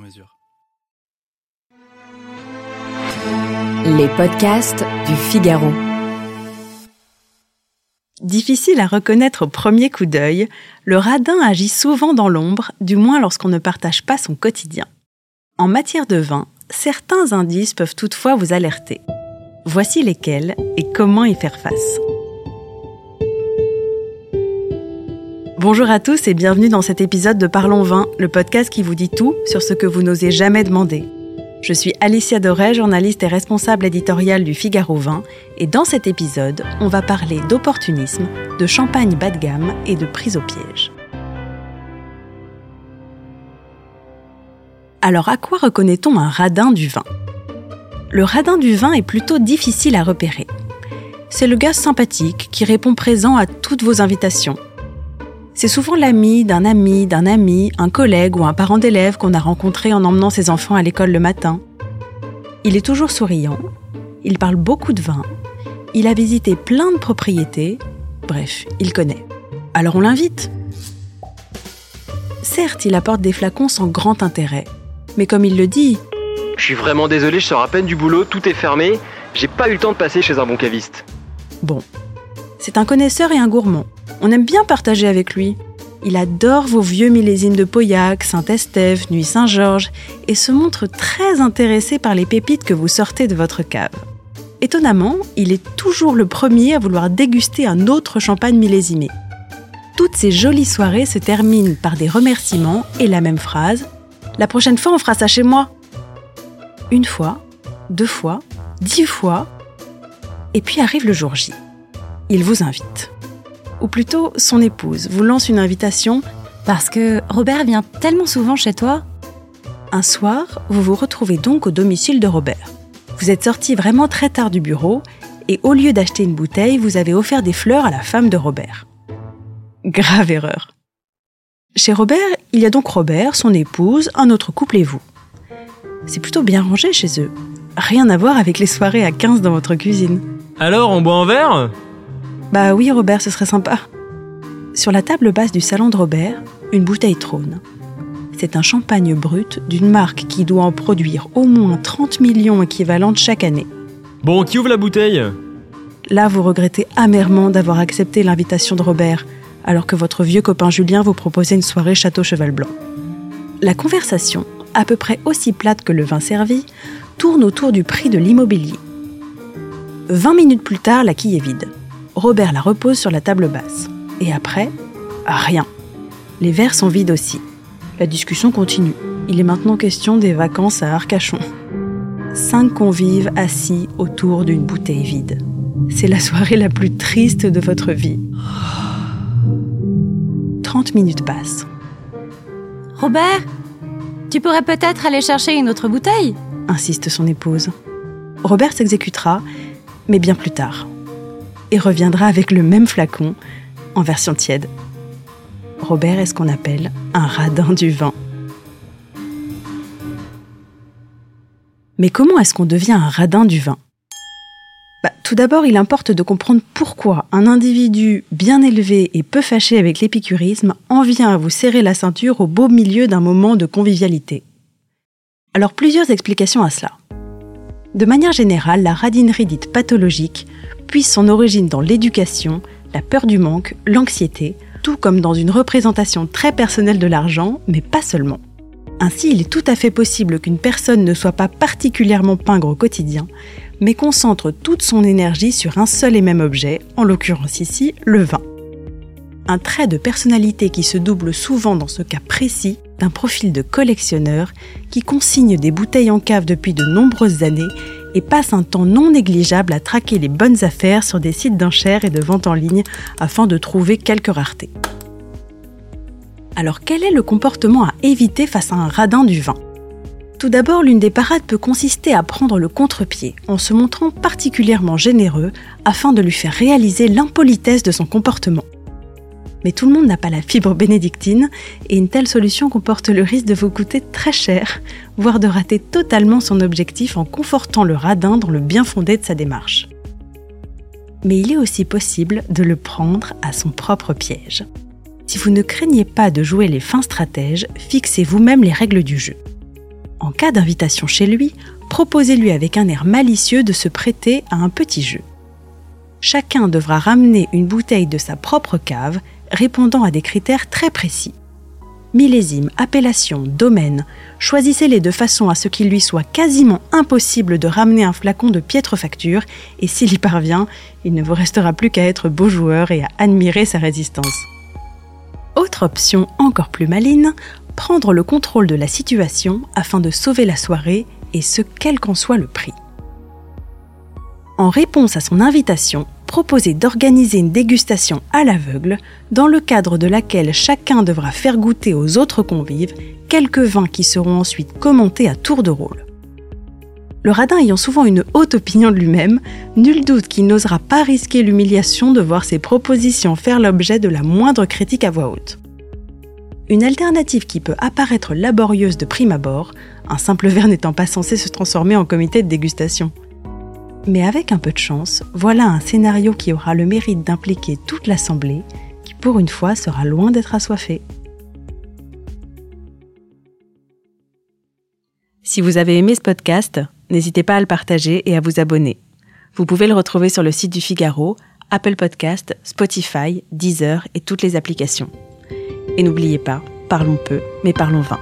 mesure. Les podcasts du Figaro. Difficile à reconnaître au premier coup d'œil, le radin agit souvent dans l'ombre, du moins lorsqu'on ne partage pas son quotidien. En matière de vin, certains indices peuvent toutefois vous alerter. Voici lesquels et comment y faire face. Bonjour à tous et bienvenue dans cet épisode de Parlons Vin, le podcast qui vous dit tout sur ce que vous n'osez jamais demander. Je suis Alicia Doré, journaliste et responsable éditoriale du Figaro Vin, et dans cet épisode, on va parler d'opportunisme, de champagne bas de gamme et de prise au piège. Alors à quoi reconnaît-on un radin du vin? Le radin du vin est plutôt difficile à repérer. C'est le gars sympathique qui répond présent à toutes vos invitations, c'est souvent l'ami d'un ami, d'un ami, un collègue ou un parent d'élève qu'on a rencontré en emmenant ses enfants à l'école le matin. Il est toujours souriant, il parle beaucoup de vin, il a visité plein de propriétés, bref, il connaît. Alors on l'invite. Certes, il apporte des flacons sans grand intérêt, mais comme il le dit, Je suis vraiment désolé, je sors à peine du boulot, tout est fermé, j'ai pas eu le temps de passer chez un bon caviste. bon, c'est un connaisseur et un gourmand. On aime bien partager avec lui. Il adore vos vieux millésimes de Pauillac, Saint-Estève, Nuit Saint-Georges et se montre très intéressé par les pépites que vous sortez de votre cave. Étonnamment, il est toujours le premier à vouloir déguster un autre champagne millésimé. Toutes ces jolies soirées se terminent par des remerciements et la même phrase La prochaine fois, on fera ça chez moi. Une fois, deux fois, dix fois, et puis arrive le jour J. Il vous invite ou plutôt son épouse, vous lance une invitation Parce que Robert vient tellement souvent chez toi Un soir, vous vous retrouvez donc au domicile de Robert. Vous êtes sorti vraiment très tard du bureau et au lieu d'acheter une bouteille, vous avez offert des fleurs à la femme de Robert. Grave erreur. Chez Robert, il y a donc Robert, son épouse, un autre couple et vous. C'est plutôt bien rangé chez eux. Rien à voir avec les soirées à 15 dans votre cuisine. Alors, on boit un verre? Bah oui, Robert, ce serait sympa. Sur la table basse du salon de Robert, une bouteille trône. C'est un champagne brut d'une marque qui doit en produire au moins 30 millions équivalentes chaque année. Bon, qui ouvre la bouteille? Là, vous regrettez amèrement d'avoir accepté l'invitation de Robert, alors que votre vieux copain Julien vous proposait une soirée Château Cheval Blanc. La conversation, à peu près aussi plate que le vin servi, tourne autour du prix de l'immobilier. 20 minutes plus tard, la quille est vide. Robert la repose sur la table basse. Et après, rien. Les verres sont vides aussi. La discussion continue. Il est maintenant question des vacances à Arcachon. Cinq convives assis autour d'une bouteille vide. C'est la soirée la plus triste de votre vie. 30 minutes passent. Robert Tu pourrais peut-être aller chercher une autre bouteille? Insiste son épouse. Robert s'exécutera, mais bien plus tard. Et reviendra avec le même flacon, en version tiède. Robert est ce qu'on appelle un radin du vin. Mais comment est-ce qu'on devient un radin du vin bah, Tout d'abord, il importe de comprendre pourquoi un individu bien élevé et peu fâché avec l'épicurisme en vient à vous serrer la ceinture au beau milieu d'un moment de convivialité. Alors plusieurs explications à cela. De manière générale, la radinerie dite pathologique puise son origine dans l'éducation, la peur du manque, l'anxiété, tout comme dans une représentation très personnelle de l'argent, mais pas seulement. Ainsi, il est tout à fait possible qu'une personne ne soit pas particulièrement pingre au quotidien, mais concentre toute son énergie sur un seul et même objet, en l'occurrence ici, le vin. Un trait de personnalité qui se double souvent dans ce cas précis d'un profil de collectionneur qui consigne des bouteilles en cave depuis de nombreuses années et passe un temps non négligeable à traquer les bonnes affaires sur des sites d'enchères et de vente en ligne afin de trouver quelques raretés. Alors quel est le comportement à éviter face à un radin du vin? Tout d'abord, l'une des parades peut consister à prendre le contre-pied en se montrant particulièrement généreux afin de lui faire réaliser l'impolitesse de son comportement. Mais tout le monde n'a pas la fibre bénédictine et une telle solution comporte le risque de vous coûter très cher, voire de rater totalement son objectif en confortant le radin dans le bien fondé de sa démarche. Mais il est aussi possible de le prendre à son propre piège. Si vous ne craignez pas de jouer les fins stratèges, fixez vous-même les règles du jeu. En cas d'invitation chez lui, proposez-lui avec un air malicieux de se prêter à un petit jeu. Chacun devra ramener une bouteille de sa propre cave, répondant à des critères très précis. Millésime, appellation, domaine, choisissez-les de façon à ce qu'il lui soit quasiment impossible de ramener un flacon de piètre facture, et s'il y parvient, il ne vous restera plus qu'à être beau joueur et à admirer sa résistance. Autre option encore plus maligne, prendre le contrôle de la situation afin de sauver la soirée, et ce quel qu'en soit le prix. En réponse à son invitation, proposez d'organiser une dégustation à l'aveugle, dans le cadre de laquelle chacun devra faire goûter aux autres convives quelques vins qui seront ensuite commentés à tour de rôle. Le radin ayant souvent une haute opinion de lui-même, nul doute qu'il n'osera pas risquer l'humiliation de voir ses propositions faire l'objet de la moindre critique à voix haute une alternative qui peut apparaître laborieuse de prime abord, un simple verre n'étant pas censé se transformer en comité de dégustation. Mais avec un peu de chance, voilà un scénario qui aura le mérite d'impliquer toute l'Assemblée, qui pour une fois sera loin d'être assoiffée. Si vous avez aimé ce podcast, n'hésitez pas à le partager et à vous abonner. Vous pouvez le retrouver sur le site du Figaro, Apple Podcast, Spotify, Deezer et toutes les applications. Et n'oubliez pas, parlons peu, mais parlons vin.